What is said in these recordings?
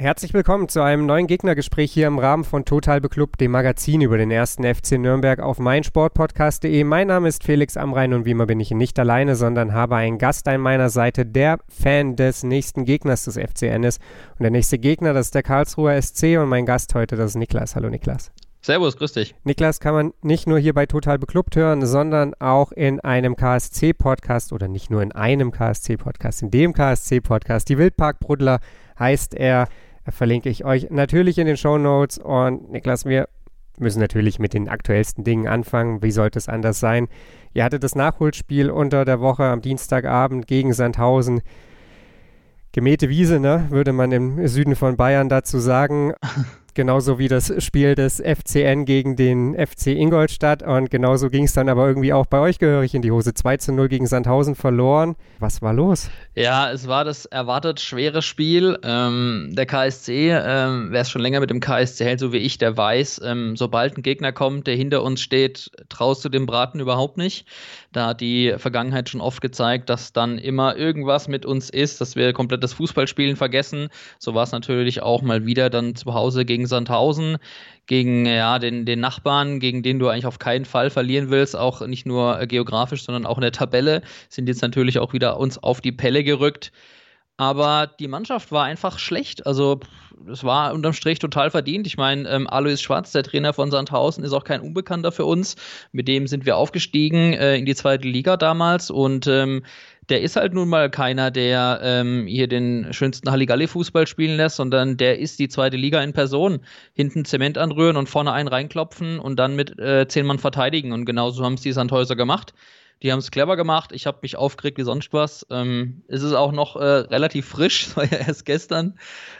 Herzlich willkommen zu einem neuen Gegnergespräch hier im Rahmen von Total Beklubbt, dem Magazin über den ersten FC Nürnberg auf meinsportpodcast.de. Mein Name ist Felix Amrein und wie immer bin ich nicht alleine, sondern habe einen Gast an meiner Seite, der Fan des nächsten Gegners des FCN ist. Und der nächste Gegner, das ist der Karlsruher SC und mein Gast heute, das ist Niklas. Hallo Niklas. Servus, grüß dich. Niklas kann man nicht nur hier bei Total Beklubbt hören, sondern auch in einem KSC-Podcast oder nicht nur in einem KSC-Podcast, in dem KSC-Podcast. Die Wildparkbrudler heißt er verlinke ich euch natürlich in den Show Notes. Und Niklas, wir müssen natürlich mit den aktuellsten Dingen anfangen. Wie sollte es anders sein? Ihr hattet das Nachholspiel unter der Woche am Dienstagabend gegen Sandhausen. Gemähte Wiese, ne, würde man im Süden von Bayern dazu sagen. genauso wie das Spiel des FCN gegen den FC Ingolstadt. Und genauso ging es dann aber irgendwie auch bei euch gehörig in die Hose. 2 zu 0 gegen Sandhausen verloren. Was war los? Ja, es war das erwartet schwere Spiel. Ähm, der KSC, ähm, wer es schon länger mit dem KSC hält, so wie ich, der weiß, ähm, sobald ein Gegner kommt, der hinter uns steht, traust du dem Braten überhaupt nicht. Da hat die Vergangenheit schon oft gezeigt, dass dann immer irgendwas mit uns ist, dass wir komplett das Fußballspielen vergessen. So war es natürlich auch mal wieder dann zu Hause gegen Sandhausen, gegen ja, den, den Nachbarn, gegen den du eigentlich auf keinen Fall verlieren willst, auch nicht nur geografisch, sondern auch in der Tabelle, sind jetzt natürlich auch wieder uns auf die Pelle gerückt. Aber die Mannschaft war einfach schlecht. Also, es war unterm Strich total verdient. Ich meine, ähm, Alois Schwarz, der Trainer von Sandhausen, ist auch kein Unbekannter für uns. Mit dem sind wir aufgestiegen äh, in die zweite Liga damals. Und ähm, der ist halt nun mal keiner, der ähm, hier den schönsten Halligalli-Fußball spielen lässt, sondern der ist die zweite Liga in Person. Hinten Zement anrühren und vorne einen reinklopfen und dann mit äh, zehn Mann verteidigen. Und genauso haben es die Sandhäuser gemacht. Die haben es clever gemacht. Ich habe mich aufgeregt wie sonst was. Ähm, es ist auch noch äh, relativ frisch, war ja erst gestern.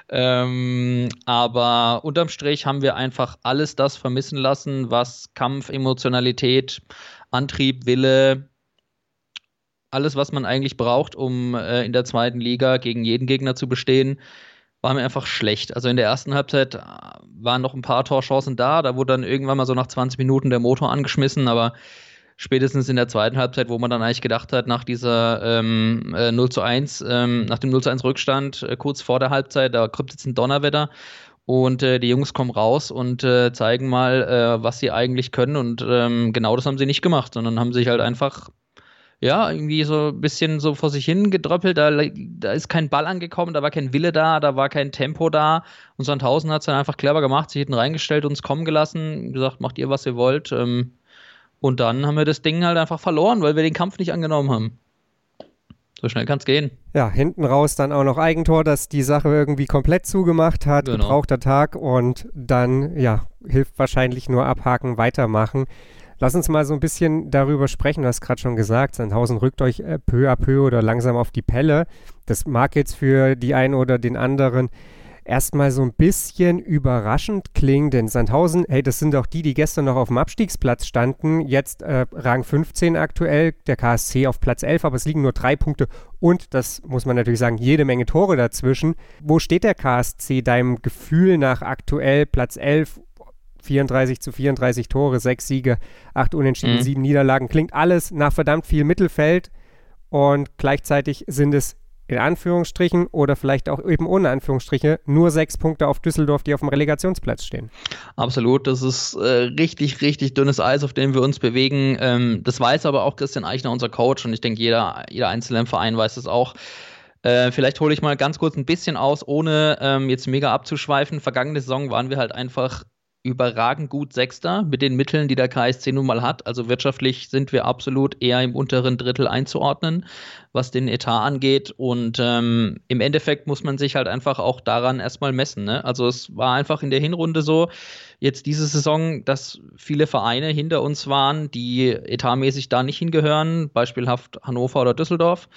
Ähm, aber unterm Strich haben wir einfach alles das vermissen lassen, was Kampf, Emotionalität, Antrieb, Wille, alles, was man eigentlich braucht, um äh, in der zweiten Liga gegen jeden Gegner zu bestehen, war mir einfach schlecht. Also in der ersten Halbzeit äh, waren noch ein paar Torchancen da. Da wurde dann irgendwann mal so nach 20 Minuten der Motor angeschmissen, aber spätestens in der zweiten Halbzeit, wo man dann eigentlich gedacht hat, nach dieser ähm, äh, 0 zu 1, ähm, nach dem 0 zu 1 Rückstand, äh, kurz vor der Halbzeit, da kommt jetzt ein Donnerwetter und äh, die Jungs kommen raus und äh, zeigen mal, äh, was sie eigentlich können und ähm, genau das haben sie nicht gemacht, sondern haben sich halt einfach ja, irgendwie so ein bisschen so vor sich hin gedröppelt. Da, da ist kein Ball angekommen, da war kein Wille da, da war kein Tempo da. Und Sandhausen hat es dann einfach clever gemacht, sich hinten reingestellt, uns kommen gelassen, gesagt, macht ihr, was ihr wollt. Ähm, und dann haben wir das Ding halt einfach verloren, weil wir den Kampf nicht angenommen haben. So schnell kann es gehen. Ja, hinten raus dann auch noch Eigentor, das die Sache irgendwie komplett zugemacht hat. Genau. Gebrauchter Tag und dann, ja, hilft wahrscheinlich nur abhaken, weitermachen. Lass uns mal so ein bisschen darüber sprechen. Du hast gerade schon gesagt, Sandhausen rückt euch äh, peu à peu oder langsam auf die Pelle. Das mag jetzt für die einen oder den anderen erstmal so ein bisschen überraschend klingen, denn Sandhausen, hey, das sind auch die, die gestern noch auf dem Abstiegsplatz standen, jetzt äh, Rang 15 aktuell, der KSC auf Platz 11, aber es liegen nur drei Punkte und, das muss man natürlich sagen, jede Menge Tore dazwischen. Wo steht der KSC deinem Gefühl nach aktuell Platz 11 34 zu 34 Tore, 6 Siege, 8 Unentschieden, mhm. 7 Niederlagen. Klingt alles nach verdammt viel Mittelfeld und gleichzeitig sind es in Anführungsstrichen oder vielleicht auch eben ohne Anführungsstriche nur sechs Punkte auf Düsseldorf, die auf dem Relegationsplatz stehen. Absolut, das ist äh, richtig, richtig dünnes Eis, auf dem wir uns bewegen. Ähm, das weiß aber auch Christian Eichner, unser Coach, und ich denke, jeder, jeder Einzelne im Verein weiß es auch. Äh, vielleicht hole ich mal ganz kurz ein bisschen aus, ohne ähm, jetzt mega abzuschweifen. Vergangene Saison waren wir halt einfach überragend gut Sechster mit den Mitteln, die der KSC nun mal hat. Also wirtschaftlich sind wir absolut eher im unteren Drittel einzuordnen, was den Etat angeht. Und ähm, im Endeffekt muss man sich halt einfach auch daran erstmal messen. Ne? Also es war einfach in der Hinrunde so, jetzt diese Saison, dass viele Vereine hinter uns waren, die etatmäßig da nicht hingehören, beispielhaft Hannover oder Düsseldorf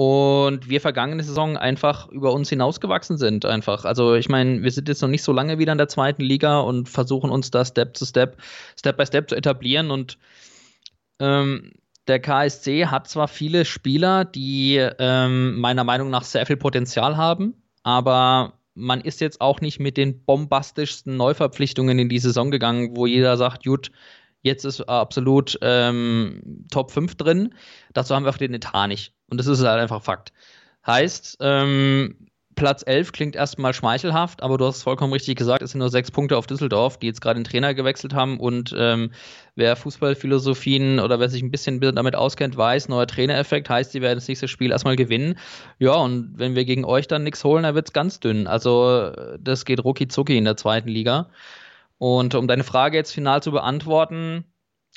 und wir vergangene Saison einfach über uns hinausgewachsen sind. Einfach. Also ich meine, wir sind jetzt noch nicht so lange wieder in der zweiten Liga und versuchen uns da Step zu Step, Step by Step zu etablieren. Und ähm, der KSC hat zwar viele Spieler, die ähm, meiner Meinung nach sehr viel Potenzial haben, aber man ist jetzt auch nicht mit den bombastischsten Neuverpflichtungen in die Saison gegangen, wo jeder sagt, gut, jetzt ist absolut ähm, Top 5 drin. Dazu haben wir auch den Etat nicht. Und das ist halt einfach Fakt. Heißt, ähm, Platz 11 klingt erstmal schmeichelhaft, aber du hast vollkommen richtig gesagt, es sind nur sechs Punkte auf Düsseldorf, die jetzt gerade den Trainer gewechselt haben. Und ähm, wer Fußballphilosophien oder wer sich ein bisschen damit auskennt, weiß, neuer Trainereffekt heißt, sie werden das nächste Spiel erstmal gewinnen. Ja, und wenn wir gegen euch dann nichts holen, dann wird es ganz dünn. Also das geht rucki zucki in der zweiten Liga. Und um deine Frage jetzt final zu beantworten,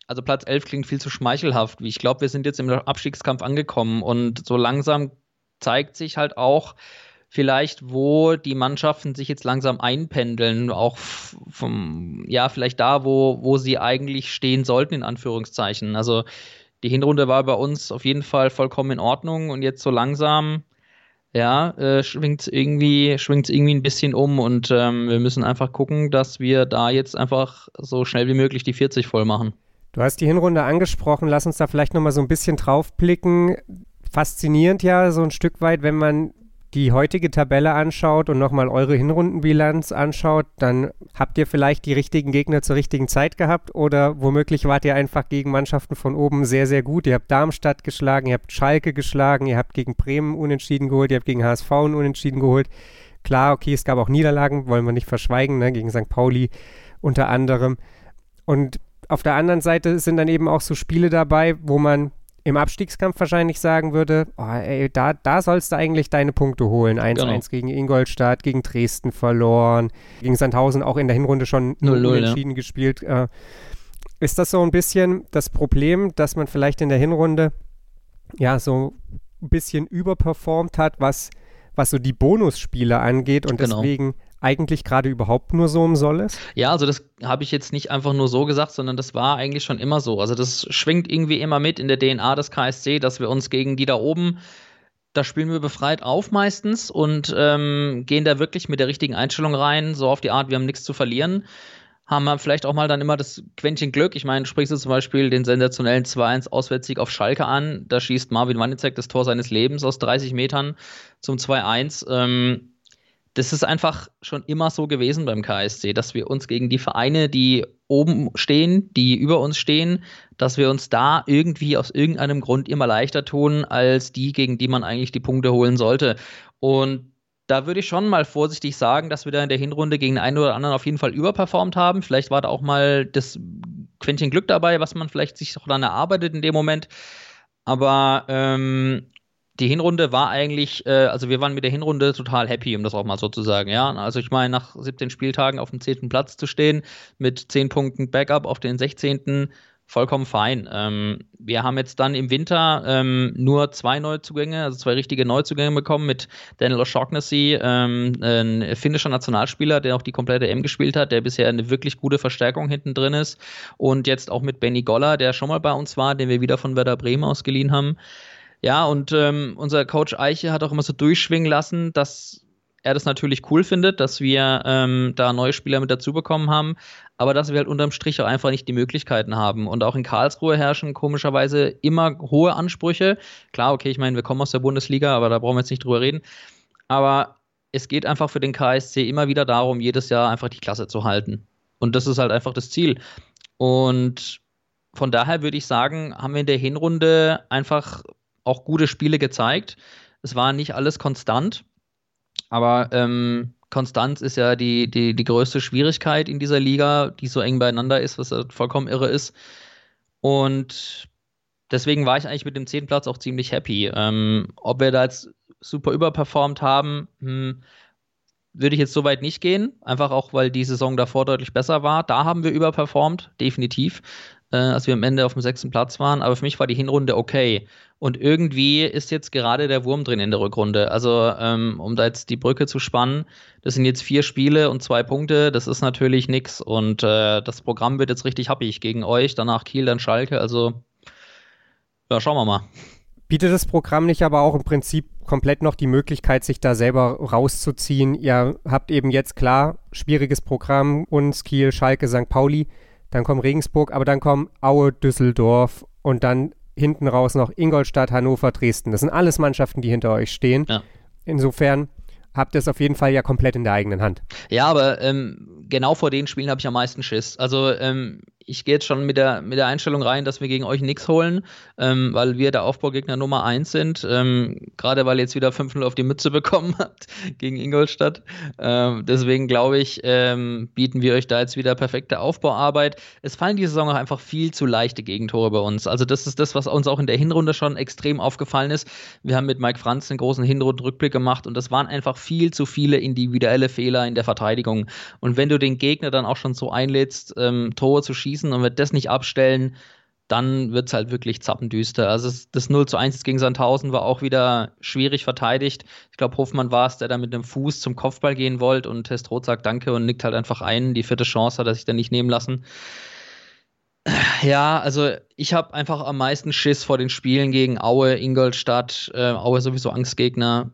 also Platz 11 klingt viel zu schmeichelhaft. Ich glaube, wir sind jetzt im Abstiegskampf angekommen und so langsam zeigt sich halt auch, vielleicht, wo die Mannschaften sich jetzt langsam einpendeln, auch vom, ja, vielleicht da, wo, wo sie eigentlich stehen sollten, in Anführungszeichen. Also die Hinrunde war bei uns auf jeden Fall vollkommen in Ordnung und jetzt so langsam, ja, äh, schwingt es irgendwie, schwingt's irgendwie ein bisschen um und ähm, wir müssen einfach gucken, dass wir da jetzt einfach so schnell wie möglich die 40 voll machen. Du hast die Hinrunde angesprochen, lass uns da vielleicht nochmal so ein bisschen drauf blicken. Faszinierend ja so ein Stück weit, wenn man die heutige Tabelle anschaut und nochmal eure Hinrundenbilanz anschaut, dann habt ihr vielleicht die richtigen Gegner zur richtigen Zeit gehabt oder womöglich wart ihr einfach gegen Mannschaften von oben sehr, sehr gut. Ihr habt Darmstadt geschlagen, ihr habt Schalke geschlagen, ihr habt gegen Bremen unentschieden geholt, ihr habt gegen HSV unentschieden geholt. Klar, okay, es gab auch Niederlagen, wollen wir nicht verschweigen, ne, gegen St. Pauli unter anderem. Und auf der anderen Seite sind dann eben auch so Spiele dabei, wo man im Abstiegskampf wahrscheinlich sagen würde, oh, ey, da, da sollst du eigentlich deine Punkte holen. 1-1 genau. gegen Ingolstadt, gegen Dresden verloren, gegen Sandhausen auch in der Hinrunde schon 0 entschieden ja. gespielt. Äh, ist das so ein bisschen das Problem, dass man vielleicht in der Hinrunde ja so ein bisschen überperformt hat, was, was so die Bonusspiele angeht und genau. deswegen eigentlich gerade überhaupt nur so im Soll ist? Ja, also das habe ich jetzt nicht einfach nur so gesagt, sondern das war eigentlich schon immer so. Also das schwingt irgendwie immer mit in der DNA des KSC, dass wir uns gegen die da oben da spielen wir befreit auf meistens und ähm, gehen da wirklich mit der richtigen Einstellung rein, so auf die Art, wir haben nichts zu verlieren. Haben wir vielleicht auch mal dann immer das Quäntchen Glück. Ich meine, sprichst du zum Beispiel den sensationellen 2-1 Auswärtssieg auf Schalke an. Da schießt Marvin Wanizek das Tor seines Lebens aus 30 Metern zum 2-1. Ähm, das ist einfach schon immer so gewesen beim KSC, dass wir uns gegen die Vereine, die oben stehen, die über uns stehen, dass wir uns da irgendwie aus irgendeinem Grund immer leichter tun, als die, gegen die man eigentlich die Punkte holen sollte. Und da würde ich schon mal vorsichtig sagen, dass wir da in der Hinrunde gegen einen oder anderen auf jeden Fall überperformt haben. Vielleicht war da auch mal das Quäntchen Glück dabei, was man vielleicht sich auch dann erarbeitet in dem Moment. Aber ähm, die Hinrunde war eigentlich, äh, also wir waren mit der Hinrunde total happy, um das auch mal so zu sagen, ja. Also ich meine, nach 17 Spieltagen auf dem 10. Platz zu stehen, mit 10 Punkten Backup auf den 16. vollkommen fein. Ähm, wir haben jetzt dann im Winter ähm, nur zwei Neuzugänge, also zwei richtige Neuzugänge bekommen mit Daniel O'Shaughnessy, ähm, ein finnischer Nationalspieler, der auch die komplette M gespielt hat, der bisher eine wirklich gute Verstärkung hinten drin ist. Und jetzt auch mit Benny Goller, der schon mal bei uns war, den wir wieder von Werder Bremen ausgeliehen haben. Ja, und ähm, unser Coach Eiche hat auch immer so durchschwingen lassen, dass er das natürlich cool findet, dass wir ähm, da neue Spieler mit dazu bekommen haben, aber dass wir halt unterm Strich auch einfach nicht die Möglichkeiten haben. Und auch in Karlsruhe herrschen komischerweise immer hohe Ansprüche. Klar, okay, ich meine, wir kommen aus der Bundesliga, aber da brauchen wir jetzt nicht drüber reden. Aber es geht einfach für den KSC immer wieder darum, jedes Jahr einfach die Klasse zu halten. Und das ist halt einfach das Ziel. Und von daher würde ich sagen, haben wir in der Hinrunde einfach auch gute Spiele gezeigt. Es war nicht alles konstant, aber ähm, Konstanz ist ja die, die, die größte Schwierigkeit in dieser Liga, die so eng beieinander ist, was vollkommen irre ist. Und deswegen war ich eigentlich mit dem zehnten Platz auch ziemlich happy. Ähm, ob wir da jetzt super überperformt haben, hm, würde ich jetzt so weit nicht gehen. Einfach auch, weil die Saison davor deutlich besser war. Da haben wir überperformt, definitiv äh, als wir am Ende auf dem sechsten Platz waren. Aber für mich war die Hinrunde okay. Und irgendwie ist jetzt gerade der Wurm drin in der Rückrunde. Also, ähm, um da jetzt die Brücke zu spannen, das sind jetzt vier Spiele und zwei Punkte. Das ist natürlich nichts. Und äh, das Programm wird jetzt richtig happig gegen euch. Danach Kiel, dann Schalke. Also, ja, schauen wir mal. Bietet das Programm nicht aber auch im Prinzip komplett noch die Möglichkeit, sich da selber rauszuziehen? Ihr habt eben jetzt klar schwieriges Programm, uns Kiel, Schalke, St. Pauli dann kommt Regensburg, aber dann kommen Aue, Düsseldorf und dann hinten raus noch Ingolstadt, Hannover, Dresden. Das sind alles Mannschaften, die hinter euch stehen. Ja. Insofern habt ihr es auf jeden Fall ja komplett in der eigenen Hand. Ja, aber ähm, genau vor den Spielen habe ich am meisten Schiss. Also ähm, ich gehe jetzt schon mit der, mit der Einstellung rein, dass wir gegen euch nichts holen, ähm, weil wir der Aufbaugegner Nummer 1 sind. Ähm, Gerade weil ihr jetzt wieder 5-0 auf die Mütze bekommen habt gegen Ingolstadt. Ähm, deswegen glaube ich, ähm, bieten wir euch da jetzt wieder perfekte Aufbauarbeit. Es fallen diese Saison auch einfach viel zu leichte Gegentore bei uns. Also das ist das, was uns auch in der Hinrunde schon extrem aufgefallen ist. Wir haben mit Mike Franz einen großen Hinrundenrückblick gemacht und das waren einfach viel zu viele individuelle Fehler in der Verteidigung. Und wenn du den Gegner dann auch schon so einlädst, ähm, Tore zu schießen, schießen und wir das nicht abstellen, dann wird es halt wirklich zappendüster. Also das 0 zu 1 gegen Sandhausen war auch wieder schwierig verteidigt. Ich glaube, Hofmann war es, der da mit dem Fuß zum Kopfball gehen wollte und Testrot sagt Danke und nickt halt einfach ein. Die vierte Chance hat er sich dann nicht nehmen lassen. Ja, also ich habe einfach am meisten Schiss vor den Spielen gegen Aue, Ingolstadt, äh, Aue sowieso Angstgegner.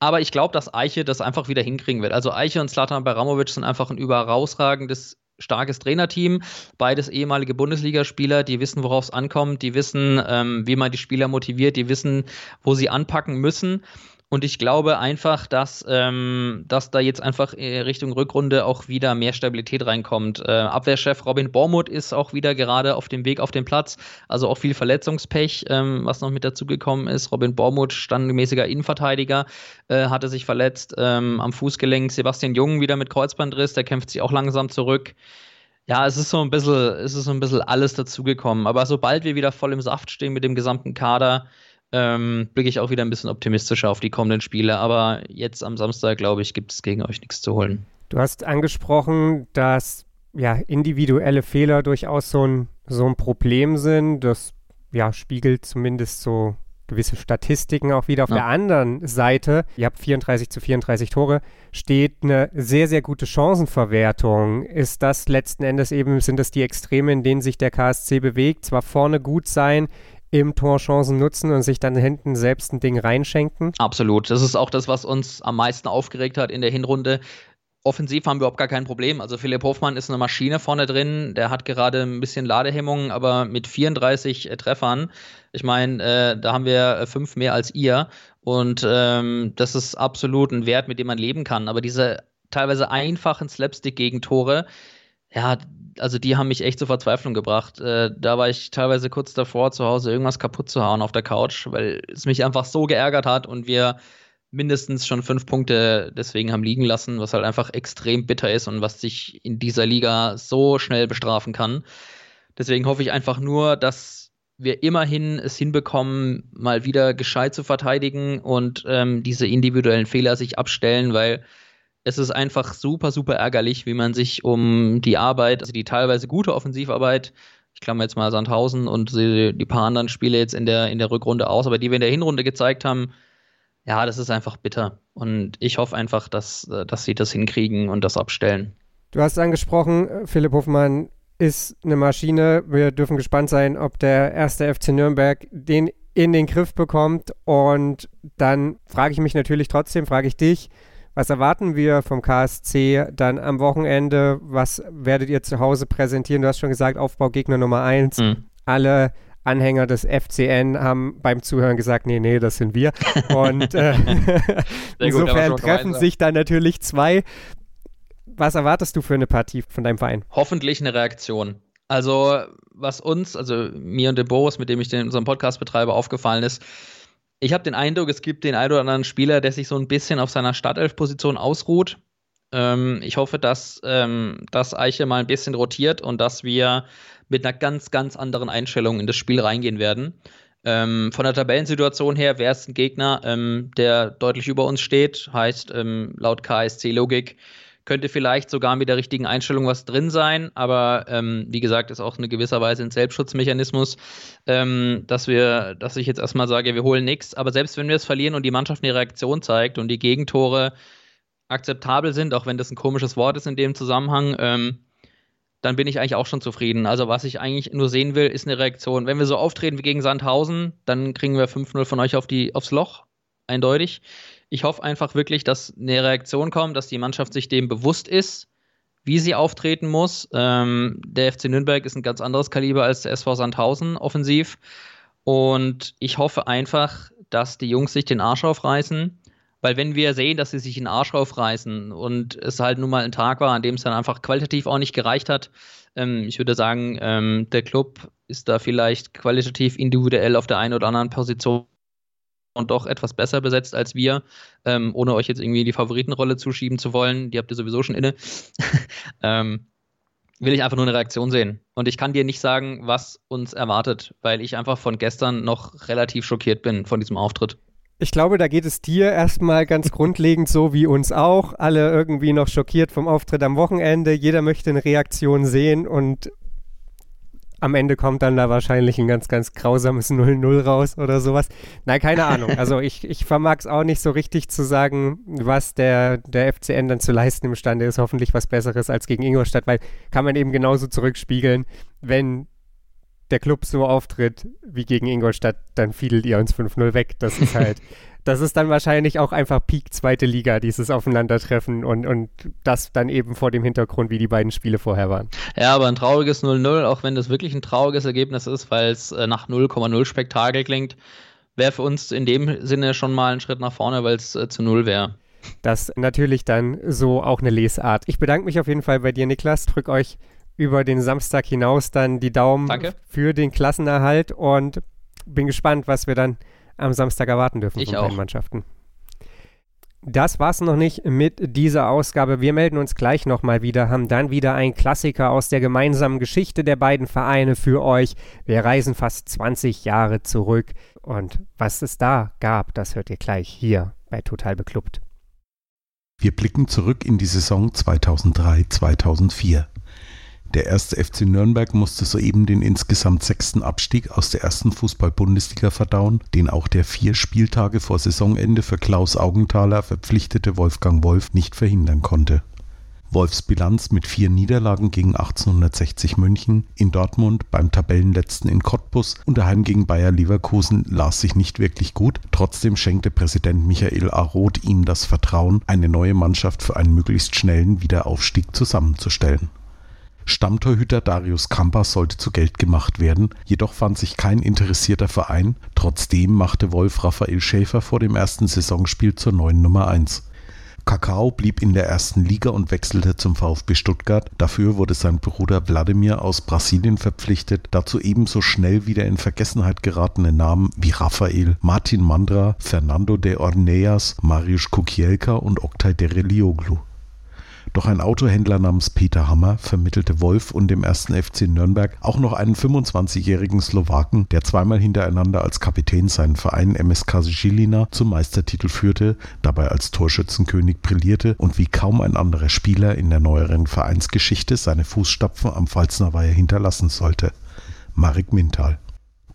Aber ich glaube, dass Eiche das einfach wieder hinkriegen wird. Also Eiche und Slatan Baramovic sind einfach ein überrausragendes starkes Trainerteam, beides ehemalige Bundesligaspieler, die wissen, worauf es ankommt, die wissen, ähm, wie man die Spieler motiviert, die wissen, wo sie anpacken müssen. Und ich glaube einfach, dass, ähm, dass da jetzt einfach Richtung Rückrunde auch wieder mehr Stabilität reinkommt. Äh, Abwehrchef Robin Bormuth ist auch wieder gerade auf dem Weg auf den Platz. Also auch viel Verletzungspech, ähm, was noch mit dazugekommen ist. Robin Bormuth, standmäßiger Innenverteidiger, äh, hatte sich verletzt ähm, am Fußgelenk. Sebastian Jung wieder mit Kreuzbandriss, der kämpft sich auch langsam zurück. Ja, es ist so ein bisschen, es ist so ein bisschen alles dazugekommen. Aber sobald wir wieder voll im Saft stehen mit dem gesamten Kader, ähm, blicke ich auch wieder ein bisschen optimistischer auf die kommenden Spiele. Aber jetzt am Samstag, glaube ich, gibt es gegen euch nichts zu holen. Du hast angesprochen, dass ja, individuelle Fehler durchaus so ein, so ein Problem sind. Das ja, spiegelt zumindest so gewisse Statistiken auch wieder. Auf ja. der anderen Seite, ihr habt 34 zu 34 Tore, steht eine sehr, sehr gute Chancenverwertung. Ist das letzten Endes eben, sind das die Extreme, in denen sich der KSC bewegt? Zwar vorne gut sein, im Tor Chancen nutzen und sich dann hinten selbst ein Ding reinschenken. Absolut. Das ist auch das, was uns am meisten aufgeregt hat in der Hinrunde. Offensiv haben wir überhaupt gar kein Problem. Also Philipp Hofmann ist eine Maschine vorne drin. Der hat gerade ein bisschen Ladehemmungen, aber mit 34 äh, Treffern, ich meine, äh, da haben wir äh, fünf mehr als ihr. Und ähm, das ist absolut ein Wert, mit dem man leben kann. Aber diese teilweise einfachen Slapstick-Gegentore, ja, also die haben mich echt zur Verzweiflung gebracht. Äh, da war ich teilweise kurz davor, zu Hause irgendwas kaputt zu hauen auf der Couch, weil es mich einfach so geärgert hat und wir mindestens schon fünf Punkte deswegen haben liegen lassen, was halt einfach extrem bitter ist und was sich in dieser Liga so schnell bestrafen kann. Deswegen hoffe ich einfach nur, dass wir immerhin es hinbekommen, mal wieder gescheit zu verteidigen und ähm, diese individuellen Fehler sich abstellen, weil es ist einfach super, super ärgerlich, wie man sich um die Arbeit, also die teilweise gute Offensivarbeit, ich klammer jetzt mal Sandhausen und die, paar anderen Spiele jetzt in der, in der Rückrunde aus, aber die wir in der Hinrunde gezeigt haben, ja, das ist einfach bitter. Und ich hoffe einfach, dass, dass sie das hinkriegen und das abstellen. Du hast angesprochen, Philipp Hofmann ist eine Maschine. Wir dürfen gespannt sein, ob der erste FC Nürnberg den in den Griff bekommt. Und dann frage ich mich natürlich trotzdem, frage ich dich, was erwarten wir vom KSC dann am Wochenende? Was werdet ihr zu Hause präsentieren? Du hast schon gesagt, Aufbaugegner Nummer eins. Mhm. Alle Anhänger des FCN haben beim Zuhören gesagt, nee, nee, das sind wir. Und äh, insofern gut, treffen sich dann natürlich zwei. Was erwartest du für eine Partie von deinem Verein? Hoffentlich eine Reaktion. Also, was uns, also mir und dem Boris, mit dem ich den, unseren Podcast betreibe, aufgefallen ist, ich habe den Eindruck, es gibt den einen oder anderen Spieler, der sich so ein bisschen auf seiner Startelf-Position ausruht. Ähm, ich hoffe, dass, ähm, dass Eiche mal ein bisschen rotiert und dass wir mit einer ganz, ganz anderen Einstellung in das Spiel reingehen werden. Ähm, von der Tabellensituation her wäre es ein Gegner, ähm, der deutlich über uns steht, heißt ähm, laut KSC-Logik könnte vielleicht sogar mit der richtigen Einstellung was drin sein, aber ähm, wie gesagt, ist auch eine gewisser Weise ein Selbstschutzmechanismus, ähm, dass wir, dass ich jetzt erstmal sage, wir holen nichts. Aber selbst wenn wir es verlieren und die Mannschaft eine Reaktion zeigt und die Gegentore akzeptabel sind, auch wenn das ein komisches Wort ist in dem Zusammenhang, ähm, dann bin ich eigentlich auch schon zufrieden. Also was ich eigentlich nur sehen will, ist eine Reaktion. Wenn wir so auftreten wie gegen Sandhausen, dann kriegen wir 5-0 von euch auf die, aufs Loch, eindeutig. Ich hoffe einfach wirklich, dass eine Reaktion kommt, dass die Mannschaft sich dem bewusst ist, wie sie auftreten muss. Ähm, der FC Nürnberg ist ein ganz anderes Kaliber als der SV Sandhausen offensiv. Und ich hoffe einfach, dass die Jungs sich den Arsch aufreißen, Weil wenn wir sehen, dass sie sich den Arsch aufreißen und es halt nun mal ein Tag war, an dem es dann einfach qualitativ auch nicht gereicht hat, ähm, ich würde sagen, ähm, der Club ist da vielleicht qualitativ individuell auf der einen oder anderen Position und doch etwas besser besetzt als wir, ähm, ohne euch jetzt irgendwie die Favoritenrolle zuschieben zu wollen. Die habt ihr sowieso schon inne. ähm, will ich einfach nur eine Reaktion sehen. Und ich kann dir nicht sagen, was uns erwartet, weil ich einfach von gestern noch relativ schockiert bin von diesem Auftritt. Ich glaube, da geht es dir erstmal ganz grundlegend so wie uns auch. Alle irgendwie noch schockiert vom Auftritt am Wochenende. Jeder möchte eine Reaktion sehen und am Ende kommt dann da wahrscheinlich ein ganz, ganz grausames 0-0 raus oder sowas. Nein, keine Ahnung. Also ich, ich vermag es auch nicht so richtig zu sagen, was der, der FCN dann zu leisten imstande ist. Hoffentlich was Besseres als gegen Ingolstadt, weil kann man eben genauso zurückspiegeln, wenn der Club so auftritt wie gegen Ingolstadt, dann fiedelt ihr uns 5-0 weg. Das ist halt, das ist dann wahrscheinlich auch einfach Peak zweite Liga, dieses Aufeinandertreffen und, und das dann eben vor dem Hintergrund, wie die beiden Spiele vorher waren. Ja, aber ein trauriges 0-0, auch wenn das wirklich ein trauriges Ergebnis ist, weil es äh, nach 0,0 Spektakel klingt, wäre für uns in dem Sinne schon mal ein Schritt nach vorne, weil es äh, zu 0 wäre. Das natürlich dann so auch eine Lesart. Ich bedanke mich auf jeden Fall bei dir, Niklas. Drück euch über den Samstag hinaus dann die Daumen Danke. für den Klassenerhalt und bin gespannt, was wir dann am Samstag erwarten dürfen ich von auch. beiden Mannschaften. Das war's noch nicht mit dieser Ausgabe. Wir melden uns gleich nochmal wieder, haben dann wieder einen Klassiker aus der gemeinsamen Geschichte der beiden Vereine für euch. Wir reisen fast 20 Jahre zurück und was es da gab, das hört ihr gleich hier bei Total Beklubbt. Wir blicken zurück in die Saison 2003-2004. Der erste FC Nürnberg musste soeben den insgesamt sechsten Abstieg aus der ersten Fußball-Bundesliga verdauen, den auch der vier Spieltage vor Saisonende für Klaus Augenthaler verpflichtete Wolfgang Wolf nicht verhindern konnte. Wolfs Bilanz mit vier Niederlagen gegen 1860 München, in Dortmund, beim Tabellenletzten in Cottbus und daheim gegen Bayer Leverkusen las sich nicht wirklich gut. Trotzdem schenkte Präsident Michael A. Roth ihm das Vertrauen, eine neue Mannschaft für einen möglichst schnellen Wiederaufstieg zusammenzustellen. Stammtorhüter Darius Kamper sollte zu Geld gemacht werden, jedoch fand sich kein interessierter Verein. Trotzdem machte Wolf Raphael Schäfer vor dem ersten Saisonspiel zur neuen Nummer 1. Kakao blieb in der ersten Liga und wechselte zum VfB Stuttgart. Dafür wurde sein Bruder Wladimir aus Brasilien verpflichtet, dazu ebenso schnell wieder in Vergessenheit geratene Namen wie Raphael, Martin Mandra, Fernando de Orneas, Mariusz Kukielka und Oktay Derelioglu. Doch ein Autohändler namens Peter Hammer vermittelte Wolf und dem ersten FC Nürnberg auch noch einen 25-jährigen Slowaken, der zweimal hintereinander als Kapitän seinen Verein MSK Žilina zum Meistertitel führte, dabei als Torschützenkönig brillierte und wie kaum ein anderer Spieler in der neueren Vereinsgeschichte seine Fußstapfen am Pfalzner Weiher hinterlassen sollte. Marek Mintal.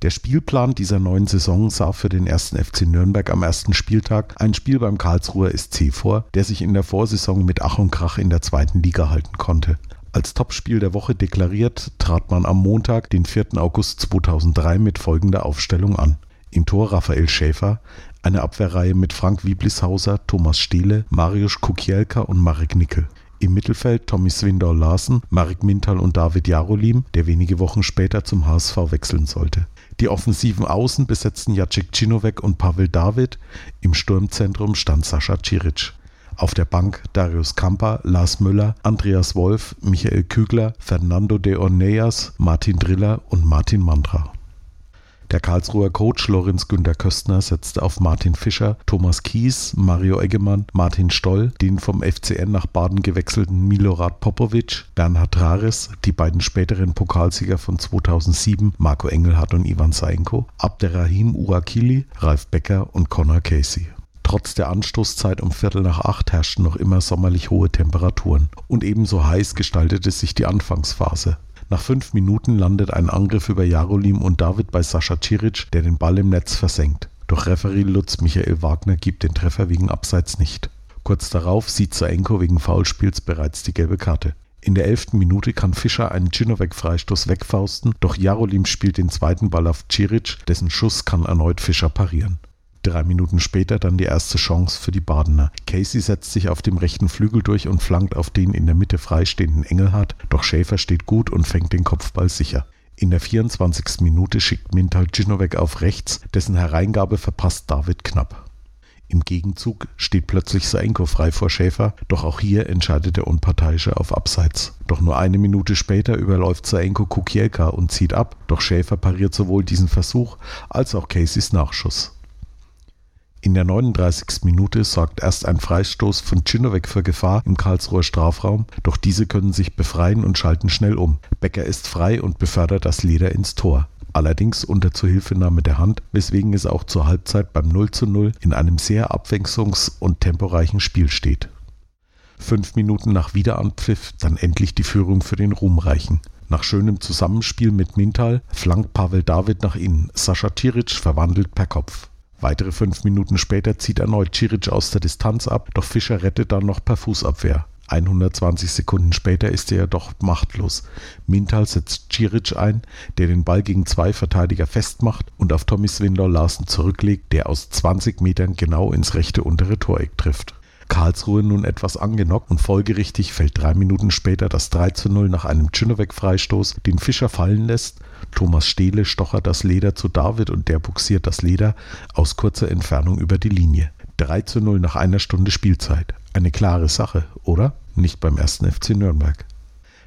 Der Spielplan dieser neuen Saison sah für den ersten FC Nürnberg am ersten Spieltag ein Spiel beim Karlsruher SC vor, der sich in der Vorsaison mit Ach und Krach in der zweiten Liga halten konnte. Als Topspiel der Woche deklariert, trat man am Montag, den 4. August 2003 mit folgender Aufstellung an. Im Tor Raphael Schäfer, eine Abwehrreihe mit Frank Wieblishauser, Thomas Stehle, Mariusz Kukielka und Marek Nickel. Im Mittelfeld Tommy Swindor Larsen, Marek Mintal und David Jarolim, der wenige Wochen später zum HSV wechseln sollte. Die offensiven Außen besetzten Jacek Cinowek und Pavel David. Im Sturmzentrum stand Sascha Ciric. Auf der Bank Darius Kamper, Lars Müller, Andreas Wolf, Michael Kügler, Fernando de Orneas, Martin Driller und Martin Mandra. Der Karlsruher Coach Lorenz Günter Köstner setzte auf Martin Fischer, Thomas Kies, Mario Eggemann, Martin Stoll, den vom FCN nach Baden gewechselten Milorad Popovic, Bernhard Rares, die beiden späteren Pokalsieger von 2007, Marco Engelhardt und Ivan Saenko, Abderrahim Uakili, Ralf Becker und Connor Casey. Trotz der Anstoßzeit um Viertel nach acht herrschten noch immer sommerlich hohe Temperaturen. Und ebenso heiß gestaltete sich die Anfangsphase. Nach fünf Minuten landet ein Angriff über Jarolim und David bei Sascha Ciric, der den Ball im Netz versenkt. Doch Referee Lutz Michael Wagner gibt den Treffer wegen Abseits nicht. Kurz darauf sieht Zaenko wegen Foulspiels bereits die gelbe Karte. In der elften Minute kann Fischer einen Ginowek-Freistoß wegfausten, doch Jarolim spielt den zweiten Ball auf Ciric, dessen Schuss kann erneut Fischer parieren. Drei Minuten später dann die erste Chance für die Badener. Casey setzt sich auf dem rechten Flügel durch und flankt auf den in der Mitte freistehenden Engelhardt, doch Schäfer steht gut und fängt den Kopfball sicher. In der 24. Minute schickt Mintal Ginowek auf rechts, dessen Hereingabe verpasst David knapp. Im Gegenzug steht plötzlich Saenko frei vor Schäfer, doch auch hier entscheidet der Unparteiische auf Abseits. Doch nur eine Minute später überläuft Saenko Kukielka und zieht ab, doch Schäfer pariert sowohl diesen Versuch als auch Caseys Nachschuss. In der 39. Minute sorgt erst ein Freistoß von Cinovic für Gefahr im Karlsruher Strafraum, doch diese können sich befreien und schalten schnell um. Becker ist frei und befördert das Leder ins Tor allerdings unter Zuhilfenahme der Hand, weswegen es auch zur Halbzeit beim 0 zu 0 in einem sehr abwechslungs- und temporeichen Spiel steht. Fünf Minuten nach Wiederanpfiff dann endlich die Führung für den Ruhmreichen. Nach schönem Zusammenspiel mit Mintal flankt Pavel David nach innen. Sascha Tiric verwandelt per Kopf. Weitere fünf Minuten später zieht erneut Ciric aus der Distanz ab, doch Fischer rettet dann noch per Fußabwehr. 120 Sekunden später ist er jedoch machtlos. Mintal setzt Ciric ein, der den Ball gegen zwei Verteidiger festmacht und auf Tommy Swindor Larsen zurücklegt, der aus 20 Metern genau ins rechte untere Toreck trifft. Karlsruhe nun etwas angenockt und folgerichtig fällt drei Minuten später das 3 zu 0 nach einem Czynowek-Freistoß, den Fischer fallen lässt. Thomas Stehle stochert das Leder zu David und der buxiert das Leder aus kurzer Entfernung über die Linie. 3 zu 0 nach einer Stunde Spielzeit. Eine klare Sache, oder? Nicht beim ersten FC Nürnberg.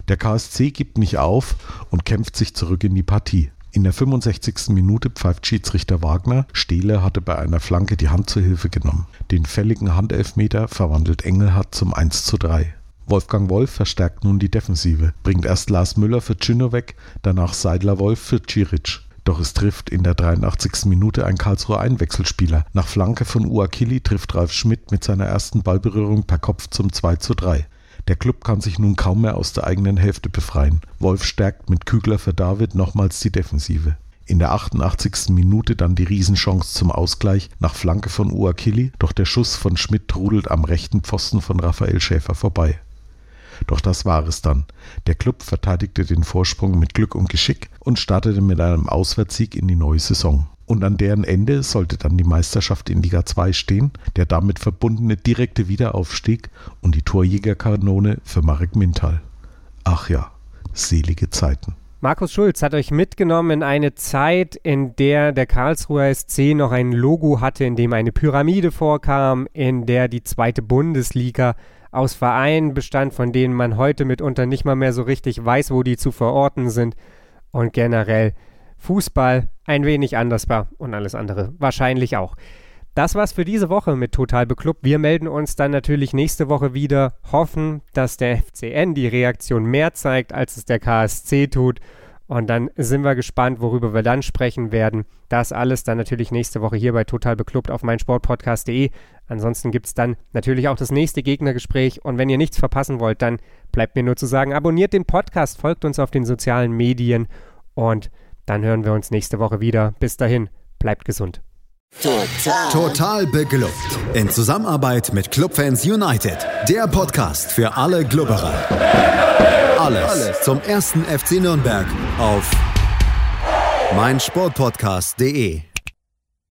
Der KSC gibt nicht auf und kämpft sich zurück in die Partie. In der 65. Minute pfeift Schiedsrichter Wagner. Stehle hatte bei einer Flanke die Hand zur Hilfe genommen. Den fälligen Handelfmeter verwandelt Engelhardt zum 1 zu 3. Wolfgang Wolf verstärkt nun die Defensive, bringt erst Lars Müller für Cino weg, danach Seidler Wolf für Ciric. Doch es trifft in der 83. Minute ein Karlsruher Einwechselspieler. Nach Flanke von Uakili trifft Ralf Schmidt mit seiner ersten Ballberührung per Kopf zum 2 zu 3. Der Club kann sich nun kaum mehr aus der eigenen Hälfte befreien. Wolf stärkt mit Kügler für David nochmals die Defensive. In der 88. Minute dann die Riesenchance zum Ausgleich nach Flanke von Uakili, doch der Schuss von Schmidt rudelt am rechten Pfosten von Raphael Schäfer vorbei. Doch das war es dann. Der Club verteidigte den Vorsprung mit Glück und Geschick und startete mit einem Auswärtssieg in die neue Saison. Und an deren Ende sollte dann die Meisterschaft in Liga 2 stehen, der damit verbundene direkte Wiederaufstieg und die Torjägerkanone für Marek Mintal. Ach ja, selige Zeiten. Markus Schulz hat euch mitgenommen in eine Zeit, in der der Karlsruher SC noch ein Logo hatte, in dem eine Pyramide vorkam, in der die zweite Bundesliga aus Vereinen bestand, von denen man heute mitunter nicht mal mehr so richtig weiß, wo die zu verorten sind und generell Fußball ein wenig anders war und alles andere wahrscheinlich auch. Das war's für diese Woche mit Total Beklubbt. Wir melden uns dann natürlich nächste Woche wieder, hoffen, dass der FCN die Reaktion mehr zeigt, als es der KSC tut und dann sind wir gespannt, worüber wir dann sprechen werden. Das alles dann natürlich nächste Woche hier bei Total Beklubbt auf meinsportpodcast.de. Ansonsten gibt es dann natürlich auch das nächste Gegnergespräch. Und wenn ihr nichts verpassen wollt, dann bleibt mir nur zu sagen, abonniert den Podcast, folgt uns auf den sozialen Medien und dann hören wir uns nächste Woche wieder. Bis dahin, bleibt gesund. Total. Total beglückt. In Zusammenarbeit mit Clubfans United. Der Podcast für alle Glubberer. Alles, Alles zum ersten FC Nürnberg auf meinsportpodcast.de.